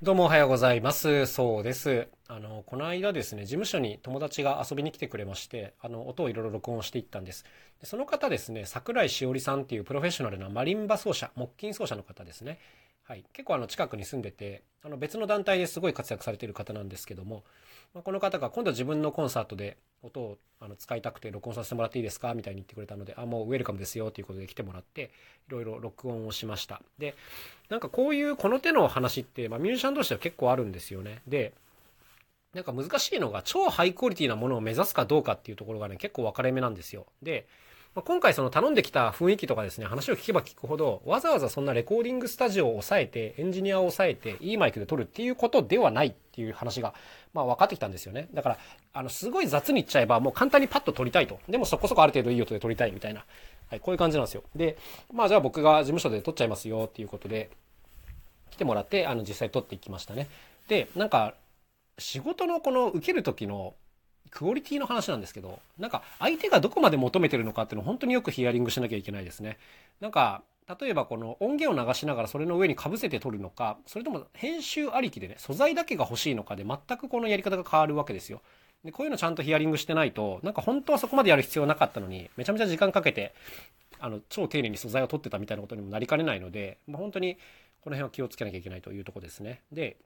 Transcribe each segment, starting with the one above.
どうもおはようございます。そうです。あの、この間ですね、事務所に友達が遊びに来てくれまして、あの、音をいろいろ録音していったんです。でその方ですね、桜井しおりさんっていうプロフェッショナルなマリンバ奏者、木琴奏者の方ですね。はい。結構あの、近くに住んでて、あの、別の団体ですごい活躍されている方なんですけども、まあ、この方が今度は自分のコンサートで音をあの使いたくて録音させてもらっていいですかみたいに言ってくれたので、あ、もうウェルカムですよということで来てもらって、いろいろ録音をしました。で、なんかこういうこの手の話って、まあ、ミュージシャン同士では結構あるんですよね。で、なんか難しいのが超ハイクオリティなものを目指すかどうかっていうところがね、結構分かれ目なんですよ。で、まあ、今回その頼んできた雰囲気とかですね、話を聞けば聞くほど、わざわざそんなレコーディングスタジオを抑えて、エンジニアを抑えて、いいマイクで撮るっていうことではないっていう話が、まあ分かってきたんですよね。だから、あの、すごい雑に言っちゃえば、もう簡単にパッと撮りたいと。でもそこそこある程度いい音で撮りたいみたいな。はい、こういう感じなんですよ。で、まあじゃあ僕が事務所で撮っちゃいますよっていうことで、来てもらって、あの、実際撮っていきましたね。で、なんか、仕事のこの受ける時のクオリティの話なんですけど、なんか相手がどこまで求めてるのかっていうのを本当によくヒアリングしなきゃいけないですね。なんか、例えばこの音源を流しながらそれの上にかぶせて撮るのか、それとも編集ありきでね、素材だけが欲しいのかで全くこのやり方が変わるわけですよ。で、こういうのちゃんとヒアリングしてないと、なんか本当はそこまでやる必要なかったのに、めちゃめちゃ時間かけて、あの、超丁寧に素材を取ってたみたいなことにもなりかねないので、まあ、本当にこの辺は気をつけなきゃいけないというとこですね。で、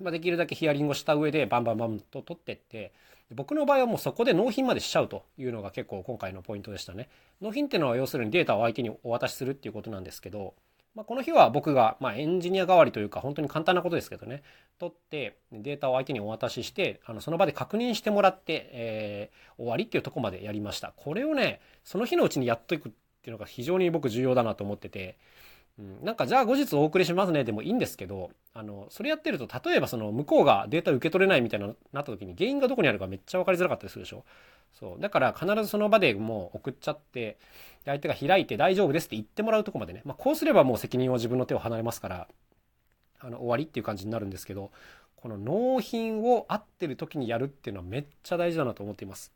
まあ、できるだけヒアリングをした上でバンバンバンと取ってって僕の場合はもうそこで納品までしちゃうというのが結構今回のポイントでしたね。納品っていうのは要するにデータを相手にお渡しするっていうことなんですけど、まあ、この日は僕が、ま、エンジニア代わりというか本当に簡単なことですけどね取ってデータを相手にお渡ししてあのその場で確認してもらって、え、終わりっていうとこまでやりました。これをねその日のうちにやっといくっていうのが非常に僕重要だなと思っててうん、なんかじゃあ後日お送りしますね。でもいいんですけどあのそれやってると例えばその向こうがデータ受け取れないみたいななった時に原因がどこにあるかめっちゃ分かりづらかったりするでしょ？そう。だから必ずその場でもう送っちゃって相手が開いて大丈夫ですって言ってもらうとこまでね、まあ、こうすればもう責任は自分の手を離れますからあの終わりっていう感じになるんですけどこの納品を合ってる時にやるっていうのはめっちゃ大事だなと思っています。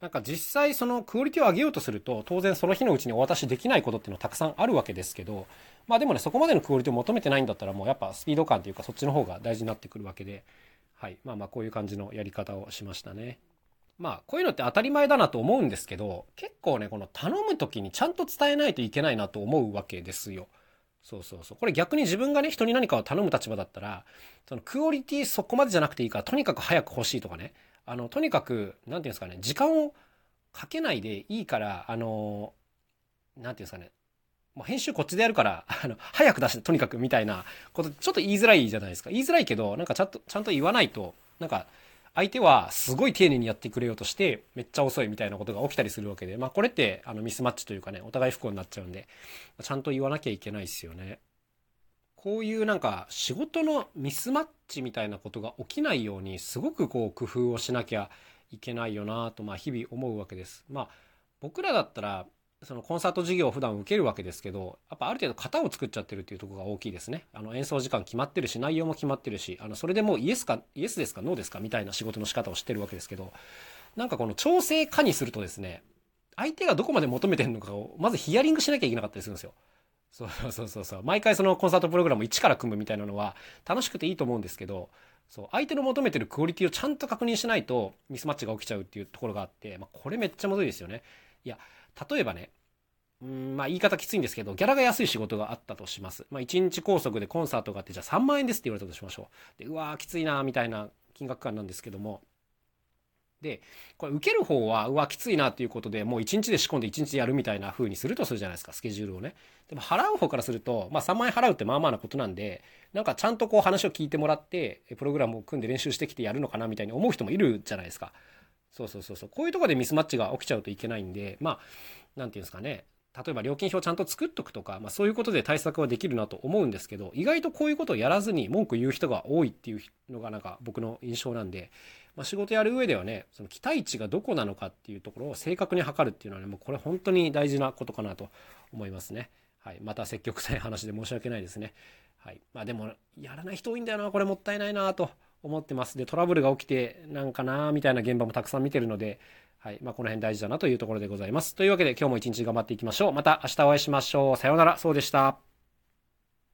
なんか実際そのクオリティを上げようとすると当然その日のうちにお渡しできないことっていうのはたくさんあるわけですけどまあでもねそこまでのクオリティを求めてないんだったらもうやっぱスピード感というかそっちの方が大事になってくるわけではいまあまあこういう感じのやり方をしましたね。まあこういうのって当たり前だなと思うんですけど結構ねこの頼む時にちゃんと伝えないといけないなと思うわけですよ。そうそうそう。これ逆に自分がね、人に何かを頼む立場だったら、そのクオリティそこまでじゃなくていいから、とにかく早く欲しいとかね。あの、とにかく、なんていうんですかね、時間をかけないでいいから、あの、なんていうんですかね、もう編集こっちでやるから、あの、早く出して、とにかくみたいなこと、ちょっと言いづらいじゃないですか。言いづらいけど、なんかちゃんと、ちゃんと言わないと、なんか、相手はすごい丁寧にやってくれようとして、めっちゃ遅いみたいなことが起きたりするわけで、まあこれって、あの、ミスマッチというかね、お互い不幸になっちゃうんで、ちゃんと言わなきゃいけないですよね。こういうなんか仕事のミスマッチみたいなことが起きないようにすごくこう工夫をしなきゃいけないよなとまあ日々思うわけです。まあ僕らだったらそのコンサート授業を普段受けるわけですけどやっぱある程度型を作っちゃってるっていうとこが大きいですねあの演奏時間決まってるし内容も決まってるしあのそれでもうイエスかイエスですかノーですかみたいな仕事の仕方をしてるわけですけどなんかこの調整化にするとですね相手がどこまで求めてるのかをまずヒアリングしなきゃいけなかったりするんですよそうそうそうそう毎回そのコンサートプログラムを一から組むみたいなのは楽しくていいと思うんですけどそう相手の求めてるクオリティをちゃんと確認しないとミスマッチが起きちゃうっていうところがあって、まあ、これめっちゃむずいですよねいや例えばねうんまあ言い方きついんですけど、ギャラが安い仕事があったとします。まあ1日拘束でコンサートがあって、じゃあ3万円ですって言われたとしましょう。で、うわーきついなみたいな金額感なんですけども。で、これ受ける方は、うわ、きついなっていうことでもう1日で仕込んで1日でやるみたいな風にするとするじゃないですか、スケジュールをね。でも払う方からすると、まあ3万円払うってまあまあなことなんで、なんかちゃんとこう話を聞いてもらって、プログラムを組んで練習してきてやるのかなみたいに思う人もいるじゃないですか。そうそうそうそう。こういうとこでミスマッチが起きちゃうといけないんで、まあ、何て言うんですかね。例えば料金表ちゃんと作っとくとか、まあ、そういうことで対策はできるなと思うんですけど意外とこういうことをやらずに文句言う人が多いっていうのがなんか僕の印象なんで、まあ、仕事やる上ではねその期待値がどこなのかっていうところを正確に測るっていうのはねもうこれ本当に大事なことかなと思いますね。はい、また積極臭い話で申し訳ないですね。はい、まあでもやらない人多いんだよなこれもったいないなと思ってます。でトラブルが起きてなんかなみたいな現場もたくさん見てるのではい。まあ、この辺大事だなというところでございます。というわけで今日も一日頑張っていきましょう。また明日お会いしましょう。さようなら。そうでした。